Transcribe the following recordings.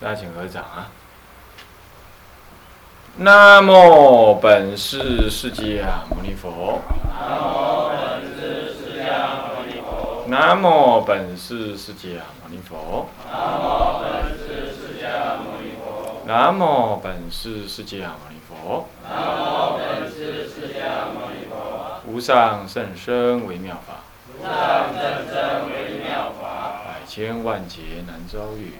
大家请合掌啊！南无本师释迦牟尼佛。南无本师释迦牟尼佛。南无本师释迦牟尼佛。无上甚深微妙法。百千万劫难遭遇。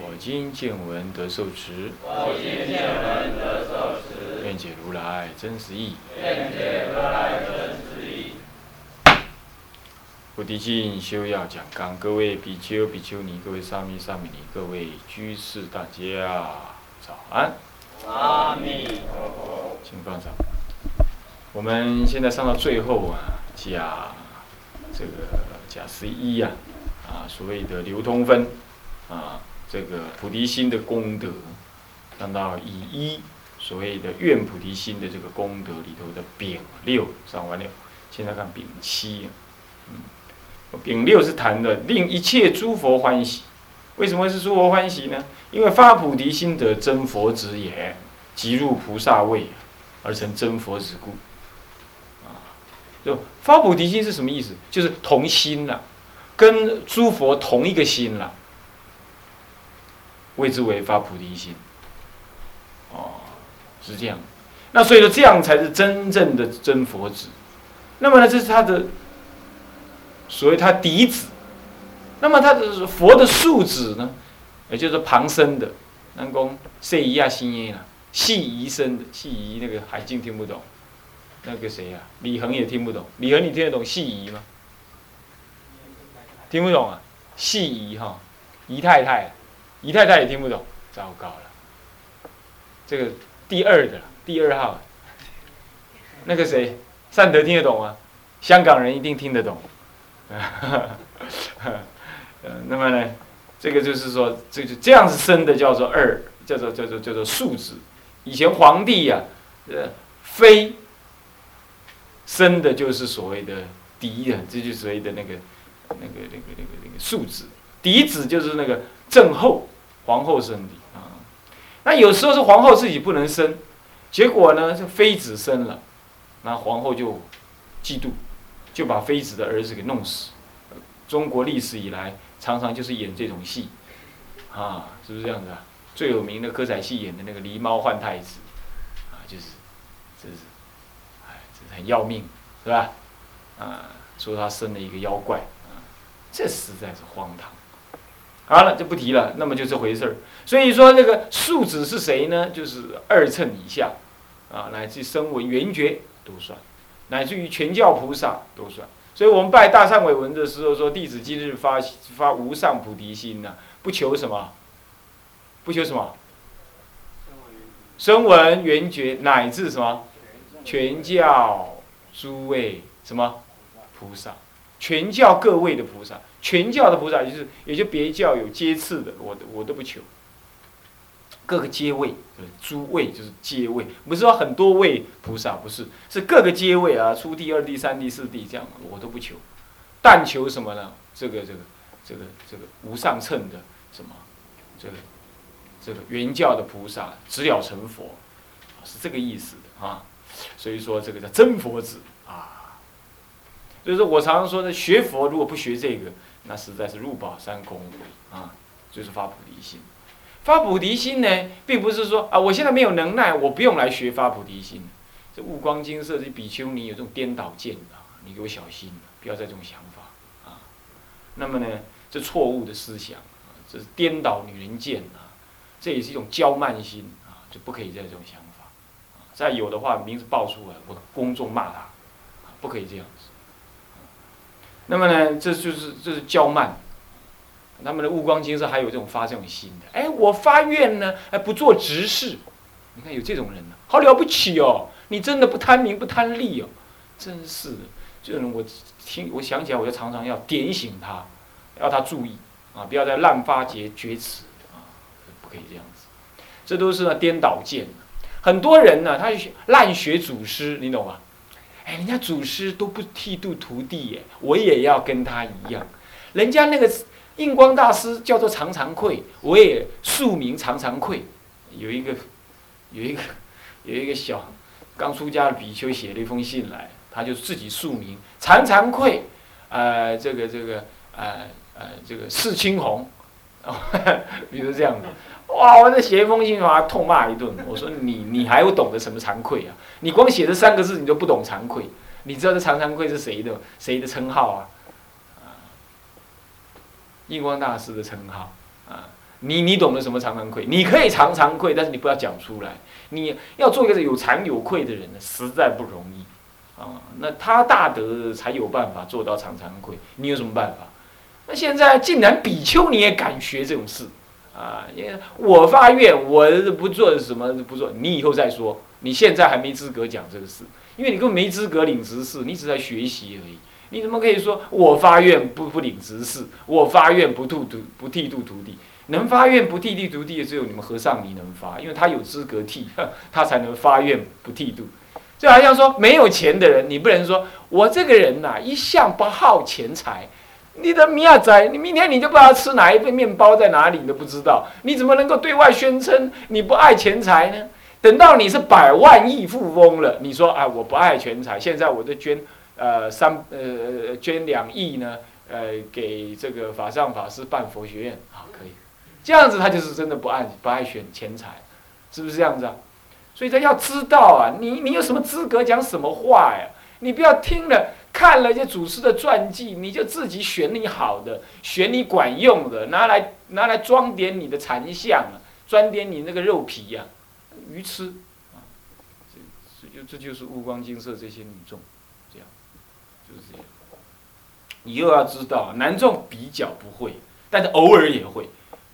我今见闻得受持。我今见闻得受持愿解如来真实义。菩提心修要讲纲，各位比丘、比丘尼，各位沙弥、沙弥尼，各位居士，大家早安。阿弥陀佛。请放上。我们现在上到最后啊，讲这个甲十一呀，啊，所谓的流通分啊，这个菩提心的功德，看到乙一所谓的愿菩提心的这个功德里头的丙六上完了，现在看丙七，嗯。丙六是谈的令一切诸佛欢喜，为什么是诸佛欢喜呢？因为发菩提心得真佛子也，即入菩萨位，而成真佛子故。就发菩提心是什么意思？就是同心了，跟诸佛同一个心了，谓之为发菩提心。哦，是这样。那所以说，这样才是真正的真佛子。那么呢，这是他的。所谓他嫡子，那么他的佛的庶子呢，也就是旁生的，南宫谢仪啊，新耶啊，系仪生的，系仪那个海静听不懂，那个谁呀，李恒也听不懂，李恒你听得懂戏仪吗？听不懂啊，戏仪哈，姨太太，姨太太也听不懂，糟糕了，这个第二的第二号，那个谁，善德听得懂吗？香港人一定听得懂。呃，那么呢，这个就是说，这就这样子生的叫做二，叫做叫做叫做庶子。以前皇帝呀，呃，妃生的就是所谓的嫡啊，这就是所谓的那个那个那个那个那个庶子。嫡子就是那个正后皇后生的啊。那有时候是皇后自己不能生，结果呢，这妃子生了，那皇后就嫉妒。就把妃子的儿子给弄死。中国历史以来，常常就是演这种戏，啊，是不是这样子啊？最有名的歌仔戏演的那个狸猫换太子，啊，就是，这是，哎，这是很要命，是吧？啊，说他生了一个妖怪，啊，这实在是荒唐。好了，就不提了。那么就这回事儿。所以说，这个庶子是谁呢？就是二乘以下，啊，乃至声闻缘觉都算。乃至于全教菩萨都算，所以我们拜大善伟文的时候说：“弟子今日发发无上菩提心呐，不求什么，不求什么，声闻缘觉乃至什么，全教诸位什么？菩萨，全教各位的菩萨，全教的菩萨就是也就别教有阶次的，我我都不求。”各个阶位，诸位就是阶位，不是说很多位菩萨，不是，是各个阶位啊，初地、二地、三地、四地这样，我都不求，但求什么呢？这个、这个、这个、这个无上乘的什么，这个、这个原教的菩萨，直了成佛，是这个意思啊。所以说这个叫真佛子啊。所以说我常常说呢，学佛如果不学这个，那实在是入宝山空啊，就是发菩提心。发菩提心呢，并不是说啊，我现在没有能耐，我不用来学发菩提心。这悟光金色这比丘尼有这种颠倒见啊，你给我小心，不要再这种想法啊。那么呢，这错误的思想啊，这是颠倒女人见啊，这也是一种娇慢心啊，就不可以再这种想法。再有的话，名字报出来，我公众骂他，不可以这样子。那么呢，这就是这是骄慢。他们的悟光金色还有这种发这种心的，哎，我发愿呢，还不做执事，你看有这种人呢，好了不起哦！你真的不贪名不贪利哦，真是的，这种人我听我想起来，我就常常要点醒他，要他注意啊，不要再滥发结厥词啊，不可以这样子，这都是呢颠倒见。很多人呢，他滥学祖师，你懂吗？哎，人家祖师都不剃度徒弟耶，我也要跟他一样，人家那个。印光大师叫做常常愧，我也素名常常愧。有一个，有一个，有一个小刚出家的比丘写了一封信来，他就自己署名常常愧，呃，这个这个呃呃这个释青红，比如这样子，哇！我这写一封信把他痛骂一顿。我说你你还有懂得什么惭愧啊？你光写这三个字你都不懂惭愧？你知道这常惭愧是谁的谁的称号啊？印光大师的称号啊，你你懂得什么常常愧？你可以常常愧，但是你不要讲出来。你要做一个有惭有愧的人呢，实在不容易啊。那他大德才有办法做到常常愧，你有什么办法？那现在竟然比丘你也敢学这种事啊？因为我发愿，我不做什么不做，你以后再说。你现在还没资格讲这个事，因为你根本没资格领执事，你只在学习而已。你怎么可以说我发愿不不领执事？我发愿不度徒不剃度徒弟？能发愿不剃度徒弟的只有你们和尚，你能发，因为他有资格剃，他才能发愿不剃度。就好像说没有钱的人，你不能说我这个人呐一向不好钱财。你的米亚仔，你明天你就不知道吃哪一份面包在哪里，你都不知道，你怎么能够对外宣称你不爱钱财呢？等到你是百万亿富翁了，你说啊我不爱钱财，现在我就捐。呃，三呃捐两亿呢，呃，给这个法上法师办佛学院，好，可以，这样子他就是真的不爱不爱选钱财，是不是这样子啊？所以他要知道啊，你你有什么资格讲什么话呀？你不要听了看了这祖师的传记，你就自己选你好的，选你管用的，拿来拿来装点你的禅相啊，装点你那个肉皮呀，愚痴啊！这这就这就是悟光金色这些女众。这样就是这样，你又要知道，男众比较不会，但是偶尔也会。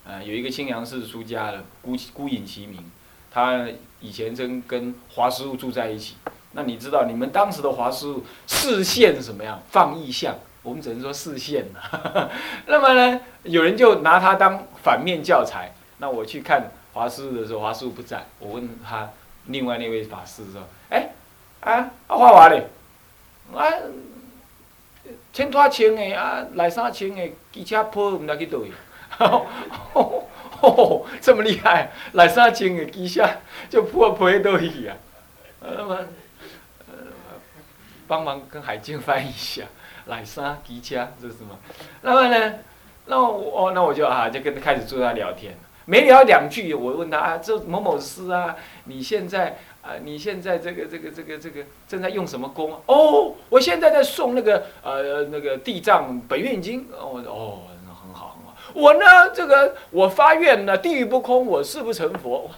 啊，有一个青阳寺出家的孤孤影其名，他以前真跟华师傅住在一起。那你知道，你们当时的华师傅视线什么样？放意象，我们只能说视线了。那么呢，有人就拿他当反面教材。那我去看华师傅的时候，华师傅不在，我问他另外那位法师说：“哎，啊，阿华华嘞，啊。”穿拖穿的啊，内衫穿的，机车破唔知去倒去，这么厉害，内衫穿的，机车就破破倒去啊！那么，帮忙跟海静翻译一下，内衫机车这是什么？那么呢，那我那我就啊，就跟他开始坐他聊天，没聊两句，我问他啊，这某某师啊，你现在？啊，你现在这个这个这个这个正在用什么功？哦，我现在在送那个呃那个地藏本愿经。哦哦，很好很好。我呢，这个我发愿呢，地狱不空，我誓不成佛。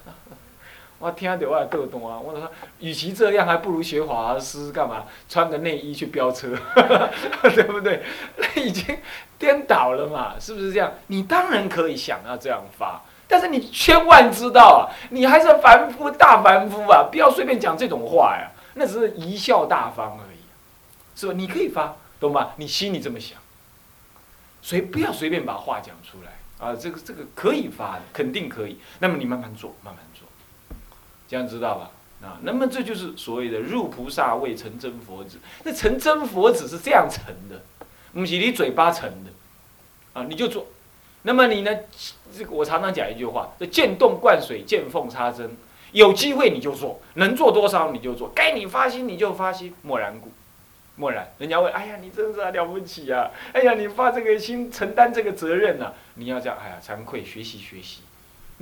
我听到我也逗懂啊。我说，与其这样，还不如学华师干嘛？穿个内衣去飙车，对不对？那已经颠倒了嘛，是不是这样？你当然可以想要这样发。但是你千万知道啊，你还是凡夫大凡夫啊，不要随便讲这种话呀，那只是贻笑大方而已，是吧？你可以发，懂吗？你心里这么想，所以不要随便把话讲出来啊，这个这个可以发的，肯定可以。那么你慢慢做，慢慢做，这样知道吧？啊，那么这就是所谓的入菩萨位成真佛子。那成真佛子是这样成的，不是你嘴巴成的，啊，你就做。那么你呢？这个我常常讲一句话：，这见洞灌水，见缝插针。有机会你就做，能做多少你就做。该你发心你就发心，默然故，默然。人家问：，哎呀，你真是了不起啊！哎呀，你发这个心，承担这个责任呐，你要这样，哎呀，惭愧，学习学习。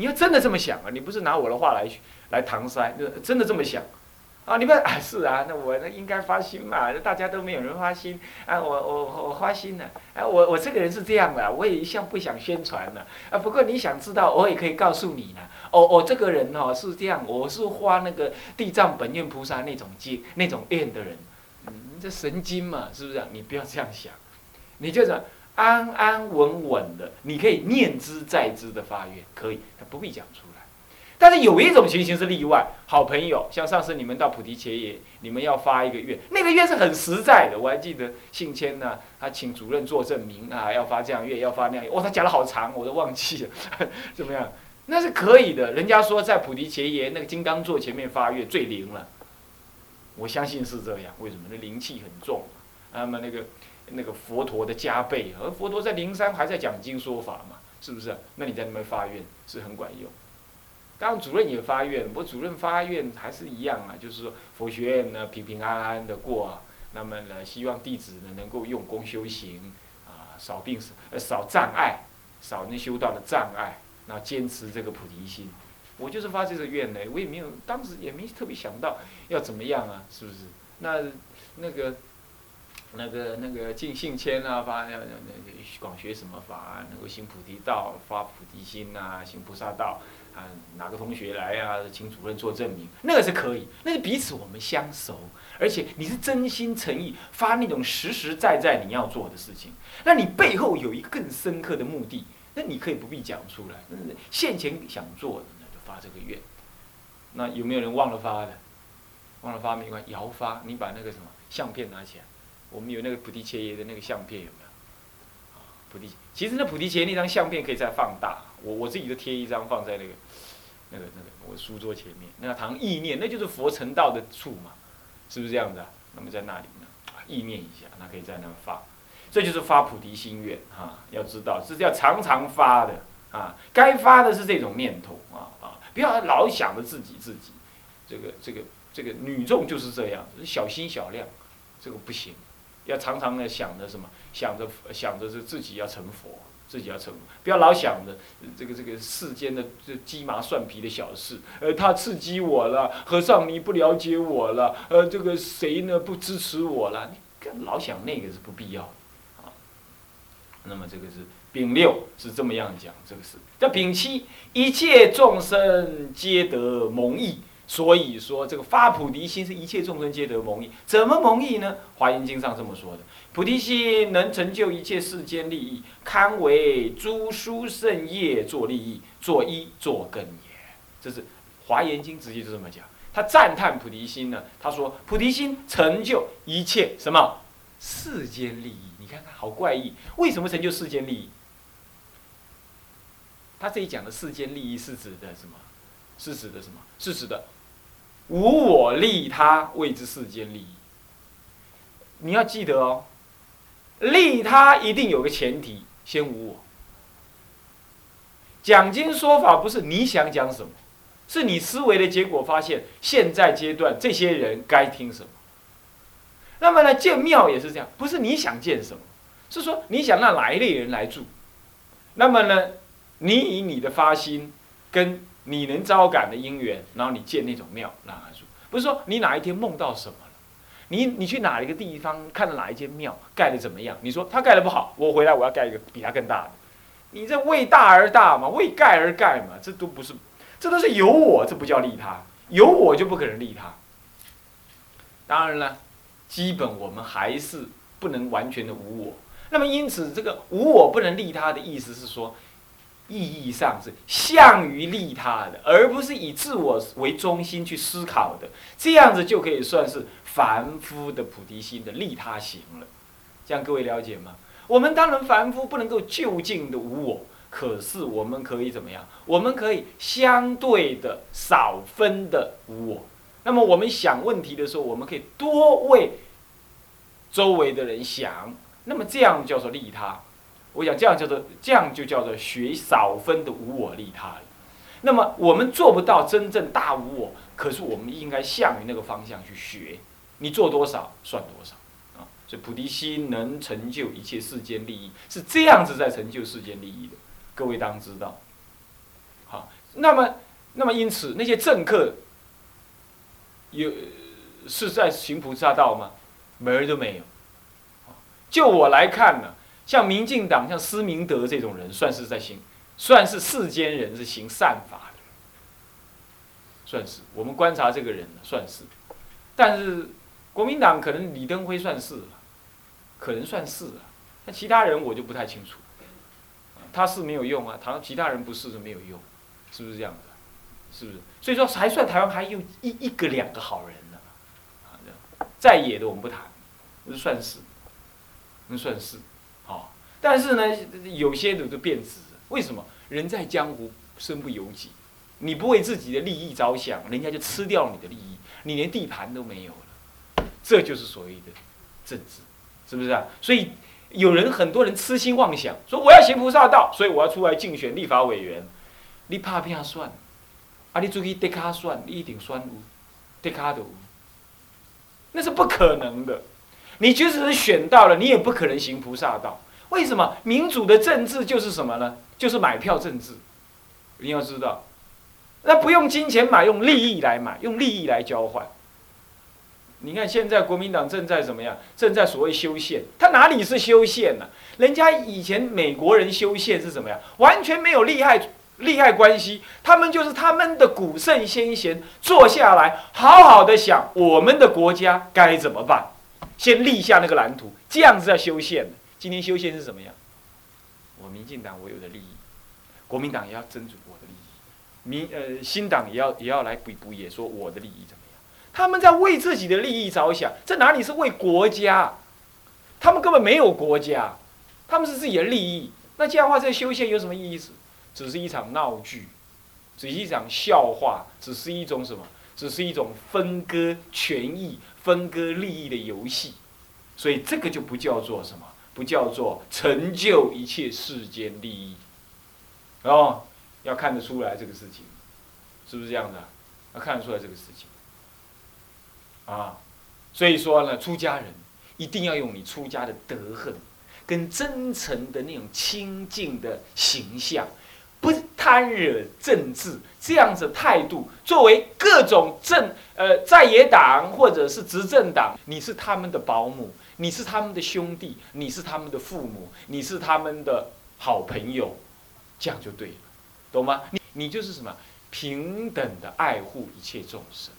你要真的这么想啊，你不是拿我的话来来搪塞，真的这么想。啊，你们啊是啊，那我那应该发心嘛，大家都没有人发心啊，我我我发心了，啊，我我这个人是这样的，我也一向不想宣传的，啊，不过你想知道，我也可以告诉你呢。哦，我这个人哦是这样，我是花那个地藏本愿菩萨那种经那种愿的人，嗯，这神经嘛，是不是？你不要这样想，你就是安安稳稳的，你可以念之在之的发愿，可以，他不必讲出来。但是有一种情形是例外，好朋友，像上次你们到菩提前也，你们要发一个愿，那个愿是很实在的。我还记得信谦呢，他请主任做证明啊，要发这样愿，要发那样愿，哇，他讲的好长，我都忘记了，怎么样？那是可以的。人家说在菩提前夜那个金刚座前面发愿最灵了，我相信是这样。为什么？那灵气很重。那么那个那个佛陀的加倍，而佛陀在灵山还在讲经说法嘛，是不是？那你在那边发愿是很管用。当主任也发愿，不过主任发愿还是一样啊，就是说佛学院呢平平安安的过，那么呢希望弟子呢能够用功修行啊，少病少呃少障碍，少那修道的障碍，那坚持这个菩提心。我就是发这个愿呢，我也没有当时也没特别想到要怎么样啊，是不是？那那个。那个那个尽兴谦啊，发要那那广学什么法啊，能够行菩提道，发菩提心呐，行菩萨道啊，哪个同学来啊，请主任做证明，那个是可以，那是彼此我们相熟，而且你是真心诚意发那种实实在在你要做的事情，那你背后有一个更深刻的目的，那你可以不必讲出来，现前想做的那就发这个愿，那有没有人忘了发的？忘了发没关系，摇发，你把那个什么相片拿起来。我们有那个菩提切耶的那个相片有没有？菩提，其实那菩提切耶那张相片可以再放大，我我自己都贴一张放在那个那个那个我书桌前面。那个堂意念，那就是佛成道的处嘛，是不是这样子啊？那么在那里呢，意念一下，那可以在那发，这就是发菩提心愿啊。要知道这是要常常发的啊，该发的是这种念头啊啊，不要老想着自己自己，这个这个这个女众就是这样，小心小量，这个不行。要常常的想着什么？想着想着是自己要成佛，自己要成佛，不要老想着这个这个世间的这鸡毛蒜皮的小事。呃，他刺激我了，和尚你不了解我了，呃，这个谁呢不支持我了？你老想那个是不必要的啊。那么这个是丙六是这么样讲，这个是叫丙七，一切众生皆得蒙益。所以说，这个发菩提心是一切众生皆得蒙益。怎么蒙益呢？华严经上这么说的：菩提心能成就一切世间利益，堪为诸殊胜业作利益，作一作根也。这是华严经直接就这么讲。他赞叹菩提心呢，他说菩提心成就一切什么世间利益？你看看，好怪异。为什么成就世间利益？他这里讲的世间利益是指的什么？是指的什么？是指的。无我利他，谓之世间利益。你要记得哦，利他一定有个前提，先无我。讲经说法不是你想讲什么，是你思维的结果发现，现在阶段这些人该听什么。那么呢，建庙也是这样，不是你想建什么，是说你想让哪一类人来住。那么呢，你以你的发心跟。你能招感的因缘，然后你建那种庙让他住，不是说你哪一天梦到什么了，你你去哪一个地方看到哪一间庙盖的怎么样？你说他盖的不好，我回来我要盖一个比他更大的。你这为大而大嘛，为盖而盖嘛，这都不是，这都是有我，这不叫利他，有我就不可能利他。当然了，基本我们还是不能完全的无我。那么因此，这个无我不能利他的意思是说。意义上是向于利他的，而不是以自我为中心去思考的，这样子就可以算是凡夫的菩提心的利他行了。这样各位了解吗？我们当然凡夫不能够就近的无我，可是我们可以怎么样？我们可以相对的少分的无我。那么我们想问题的时候，我们可以多为周围的人想，那么这样叫做利他。我想这样叫做，这样就叫做学少分的无我利他了。那么我们做不到真正大无我，可是我们应该向于那个方向去学。你做多少算多少啊！所以菩提心能成就一切世间利益，是这样子在成就世间利益的。各位当知道。好，那么那么因此那些政客有是在行菩萨道吗？门儿都没有。就我来看呢。像民进党、像施明德这种人，算是在行，算是世间人是行善法的，算是我们观察这个人算是。但是国民党可能李登辉算是了，可能算是了，那其他人我就不太清楚。他是没有用啊，他其他人不是就没有用，是不是这样子？是不是？所以说还算台湾还有一一个两个好人呢，啊，在野的我们不谈，那算是，那算是。但是呢，有些人就变质，为什么？人在江湖，身不由己。你不为自己的利益着想，人家就吃掉你的利益，你连地盘都没有了。这就是所谓的政治，是不是啊？所以有人很多人痴心妄想，说我要行菩萨道，所以我要出来竞选立法委员。你怕骗算？啊，你出去得卡算，你一定算有，得卡都有。那是不可能的。你即使是选到了，你也不可能行菩萨道。为什么？民主的政治就是什么呢？就是买票政治。你要知道，那不用金钱买，用利益来买，用利益来交换。你看现在国民党正在怎么样？正在所谓修宪，他哪里是修宪呢？人家以前美国人修宪是怎么样？完全没有利害利害关系，他们就是他们的古圣先贤坐下来，好好的想我们的国家该怎么办，先立下那个蓝图，这样子在修宪。今天修宪是怎么样？我民进党我有的利益，国民党也要争取我的利益，民呃新党也要也要来补补，也说我的利益怎么样？他们在为自己的利益着想，这哪里是为国家？他们根本没有国家，他们是自己的利益。那这样的话，这修宪有什么意思？只是一场闹剧，只是一场笑话，只是一种什么？只是一种分割权益、分割利益的游戏。所以这个就不叫做什么？不叫做成就一切世间利益，哦，要看得出来这个事情，是不是这样的？要看得出来这个事情，啊，所以说呢，出家人一定要用你出家的德行，跟真诚的那种清净的形象，不贪惹政治这样子态度，作为各种政呃在野党或者是执政党，你是他们的保姆。你是他们的兄弟，你是他们的父母，你是他们的好朋友，这样就对了，懂吗？你你就是什么平等的爱护一切众生。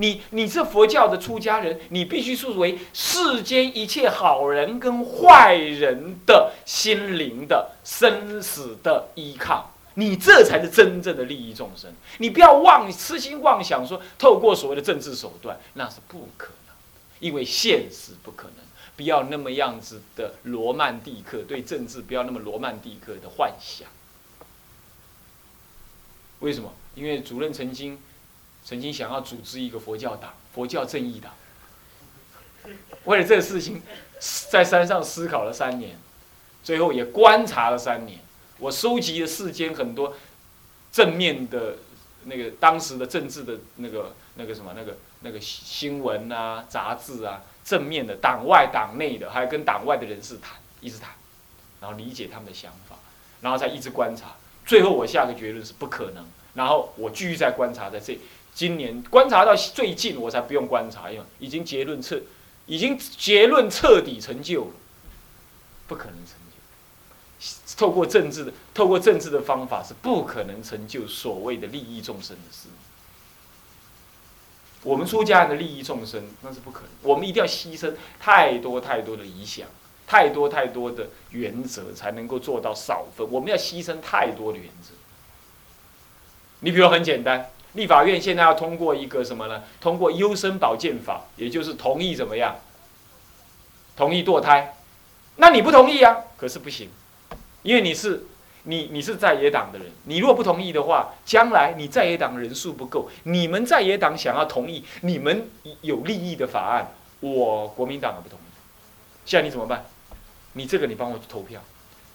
你你是佛教的出家人，你必须作为世间一切好人跟坏人的心灵的生死的依靠，你这才是真正的利益众生。你不要妄痴心妄想说透过所谓的政治手段，那是不可能。因为现实不可能，不要那么样子的罗曼蒂克，对政治不要那么罗曼蒂克的幻想。为什么？因为主任曾经，曾经想要组织一个佛教党，佛教正义党。为了这个事情，在山上思考了三年，最后也观察了三年。我收集了世间很多正面的那个当时的政治的那个那个什么那个。那个新闻啊、杂志啊，正面的、党外、党内的，还有跟党外的人士谈，一直谈，然后理解他们的想法，然后再一直观察，最后我下个结论是不可能。然后我继续在观察，在这今年观察到最近，我才不用观察，因为已经结论彻，已经结论彻底成就了，不可能成就。透过政治的，透过政治的方法是不可能成就所谓的利益众生的事。我们出家人的利益众生，那是不可能。我们一定要牺牲太多太多的理想，太多太多的原则，才能够做到少分。我们要牺牲太多的原则。你比如很简单，立法院现在要通过一个什么呢？通过优生保健法，也就是同意怎么样？同意堕胎。那你不同意啊？可是不行，因为你是。你你是在野党的人，你如果不同意的话，将来你在野党人数不够，你们在野党想要同意你们有利益的法案，我国民党不同意，现在你怎么办？你这个你帮我去投票，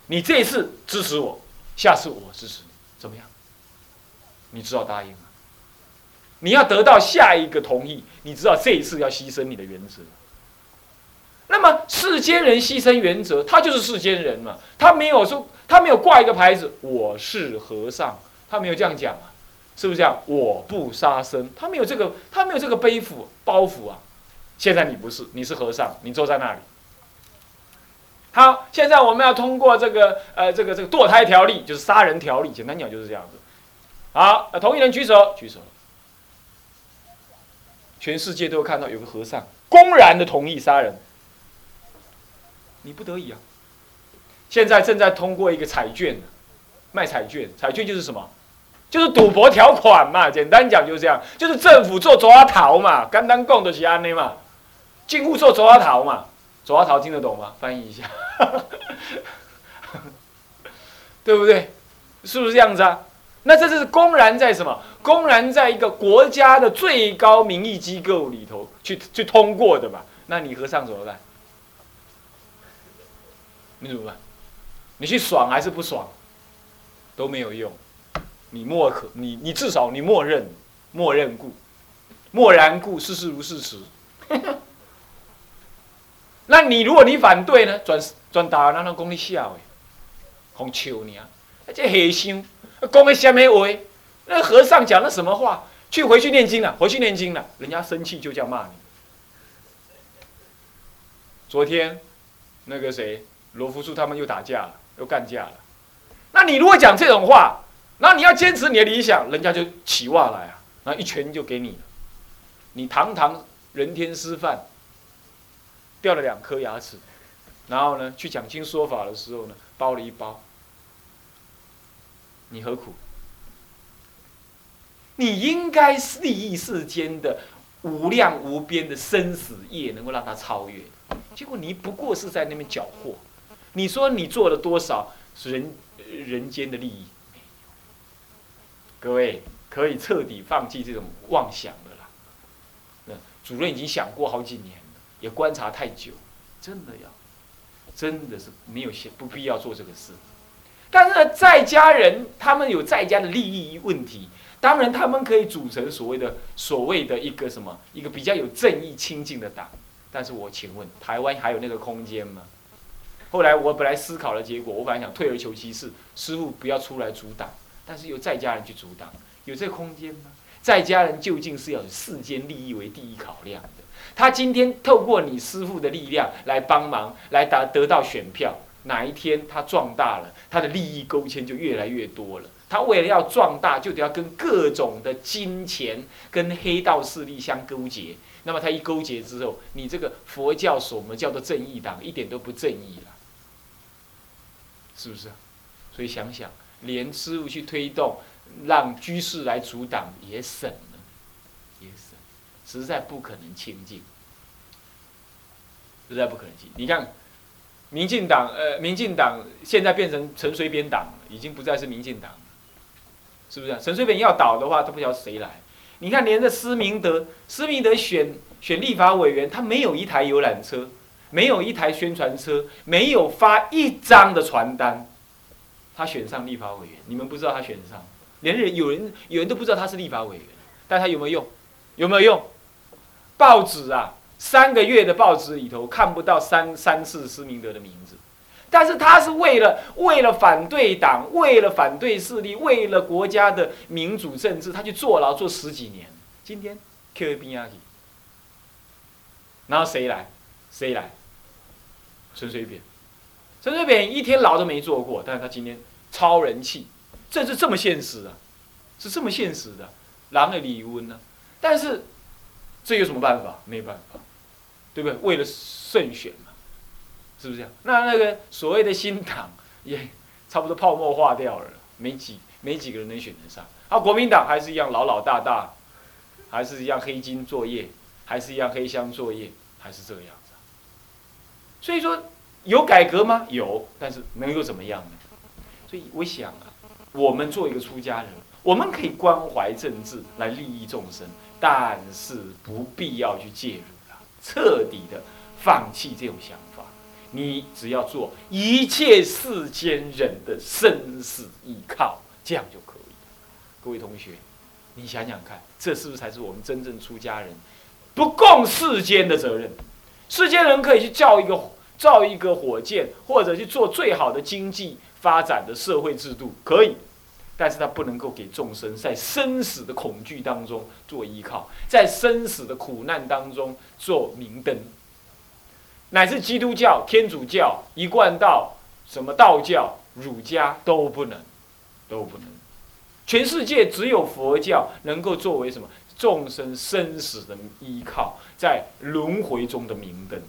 你这一次支持我，下次我支持你，怎么样？你知道答应吗？你要得到下一个同意，你知道这一次要牺牲你的原则。那么世间人牺牲原则，他就是世间人嘛，他没有说。他没有挂一个牌子，我是和尚，他没有这样讲啊，是不是这样？我不杀生，他没有这个，他没有这个背负包袱啊。现在你不是，你是和尚，你坐在那里。好，现在我们要通过这个呃，这个这个堕胎条例，就是杀人条例，简单讲就是这样子。好，同意人举手，举手。全世界都看到有个和尚公然的同意杀人，你不得已啊。现在正在通过一个彩券，卖彩券，彩券就是什么？就是赌博条款嘛。简单讲就是这样，就是政府做抓逃嘛，刚刚供的是安内嘛，进户做抓逃嘛，抓逃听得懂吗？翻译一下，对不对？是不是这样子啊？那这是公然在什么？公然在一个国家的最高民意机构里头去去通过的嘛？那你和尚怎么办？你怎么办？你去爽还是不爽？都没有用。你默可，你你至少你默认，默认故，默然故，事事如事实。那你如果你反对呢？转转达让那讲你笑的，红笑你啊！这黑心，讲个什么话？那和尚讲的什么话？去回去念经了，回去念经了，人家生气就这样骂你。昨天，那个谁，罗福树他们又打架了，又干架了。那你如果讲这种话，那你要坚持你的理想，人家就起袜来啊，那一拳就给你了。你堂堂人天师范，掉了两颗牙齿，然后呢，去讲经说法的时候呢，包了一包，你何苦？你应该是利益世间的无量无边的生死业，能够让他超越。结果你不过是在那边搅和。你说你做了多少是人人间的利益？各位可以彻底放弃这种妄想的啦。那主任已经想过好几年了，也观察太久，真的要，真的是没有不必要做这个事。但是，在家人他们有在家的利益问题。当然，他们可以组成所谓的所谓的一个什么一个比较有正义清净的党，但是我请问，台湾还有那个空间吗？后来我本来思考的结果，我本来想退而求其次，师傅不要出来阻挡，但是由在家人去阻挡，有这空间吗？在家人究竟是要以世间利益为第一考量的，他今天透过你师傅的力量来帮忙，来达得到选票，哪一天他壮大了，他的利益勾牵就越来越多了。他为了要壮大，就得要跟各种的金钱、跟黑道势力相勾结。那么他一勾结之后，你这个佛教所我们叫做正义党，一点都不正义了，是不是？所以想想，连师傅去推动，让居士来阻挡也省了，也省，实在不可能清净，实在不可能清。你看，民进党，呃，民进党现在变成陈水扁党了，已经不再是民进党了。是不是？陈水扁要倒的话，他不晓得谁来。你看，连着施明德，施明德选选立法委员，他没有一台游览车，没有一台宣传车，没有发一张的传单，他选上立法委员。你们不知道他选上，连人有人有人都不知道他是立法委员，但他有没有用？有没有用？报纸啊，三个月的报纸里头看不到三三次施明德的名字。但是他是为了为了反对党，为了反对势力，为了国家的民主政治，他去坐牢坐十几年。今天 Q A 边啊去，然后谁来？谁来？陈水扁。陈水扁一天牢都没坐过，但是他今天超人气，这是这么现实啊，是这么现实的，狼的李温呢？但是这有什么办法？没办法，对不对？为了胜选嘛。是不是这样？那那个所谓的新党也差不多泡沫化掉了，没几没几个人能选得上。啊，国民党还是一样老老大大，还是一样黑金作业，还是一样黑箱作业，还是这样。所以说有改革吗？有，但是能又怎么样呢？所以我想啊，我们做一个出家人，我们可以关怀政治来利益众生，但是不必要去介入了，彻底的放弃这种想法。你只要做一切世间人的生死依靠，这样就可以。各位同学，你想想看，这是不是才是我们真正出家人不共世间的责任？世间人可以去叫一个造一个火箭，或者去做最好的经济发展的社会制度，可以，但是他不能够给众生在生死的恐惧当中做依靠，在生死的苦难当中做明灯。乃至基督教、天主教、一贯道、什么道教、儒家都不能，都不能。全世界只有佛教能够作为什么众生生死的依靠，在轮回中的明灯。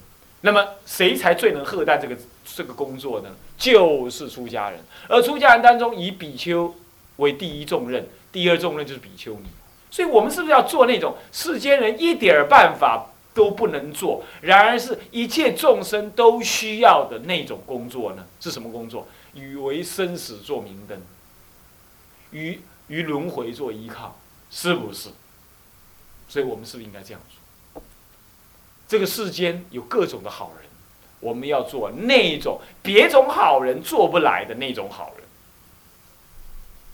那么谁才最能荷担这个这个工作呢？就是出家人。而出家人当中，以比丘为第一重任，第二重任就是比丘尼。所以我们是不是要做那种世间人一点办法？都不能做，然而是一切众生都需要的那种工作呢？是什么工作？与为生死做明灯，与与轮回做依靠，是不是？所以我们是不是应该这样做？这个世间有各种的好人，我们要做那种别种好人做不来的那种好人，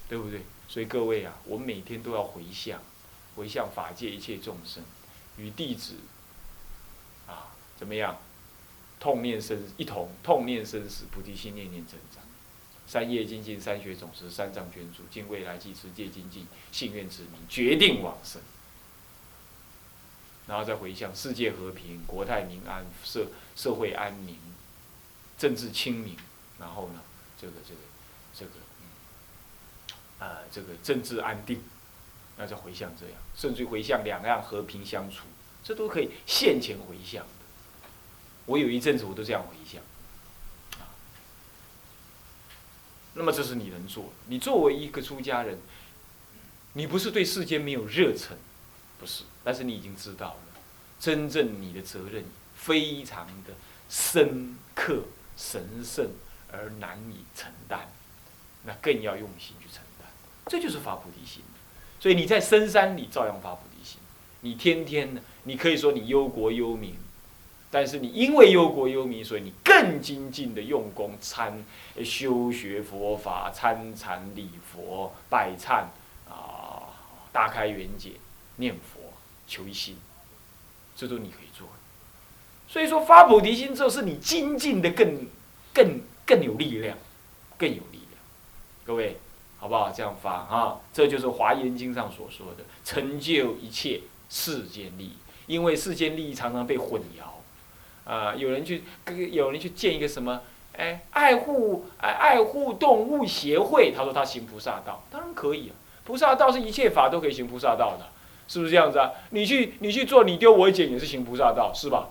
对不对？所以各位啊，我们每天都要回向，回向法界一切众生，与弟子啊，怎么样？痛念生一同痛念生死，菩提心念念增长。三业精进，三学总持，三藏捐助，尽未来际持戒精进，信愿之名，决定往生。然后再回向世界和平、国泰民安、社社会安宁、政治清明。然后呢，这个这个这个，嗯，啊，这个政治安定，那再回向这样，甚至回向两岸和平相处，这都可以现前回向的。我有一阵子我都这样回向。那么这是你能做。你作为一个出家人，你不是对世间没有热忱，不是，但是你已经知道了，真正你的责任非常的深刻、神圣而难以承担，那更要用心去承担。这就是发菩提心。所以你在深山里照样发菩提心，你天天呢，你可以说你忧国忧民。但是你因为忧国忧民，所以你更精进的用功参修学佛法，参禅礼佛拜忏啊，大开圆解，念佛求一心，这都你可以做。所以说发菩提心之后，是你精进的更更更有力量，更有力量。各位好不好？这样发啊，这就是华严经上所说的成就一切世间利益，因为世间利益常常被混淆。啊，有人去跟有人去建一个什么？哎，爱护哎爱护动物协会，他说他行菩萨道，当然可以啊。菩萨道是一切法都可以行菩萨道的，是不是这样子啊？你去你去做，你丢我捡也是行菩萨道，是吧？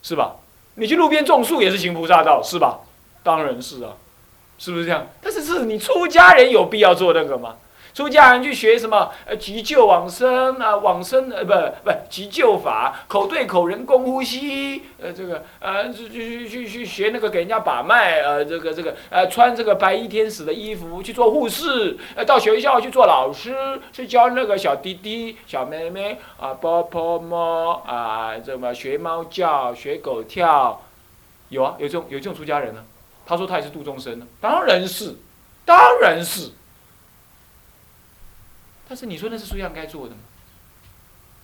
是吧？你去路边种树也是行菩萨道，是吧？当然是啊，是不是这样？但是是你出家人有必要做那个吗？出家人去学什么？呃，急救往生啊，往生呃，不不，急救法，口对口人工呼吸，呃，这个呃，去去去去学那个给人家把脉，呃，这个这个呃，穿这个白衣天使的衣服去做护士，呃，到学校去做老师，去教那个小弟弟、小妹妹啊，波波猫啊，这么学猫叫、学狗跳，有啊，有这种有这种出家人呢。他说他也是度众生呢，当然是，当然是。但是你说那是苏样该做的吗？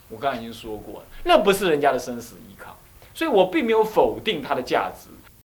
我刚才已经说过了，那不是人家的生死依靠，所以我并没有否定它的价值。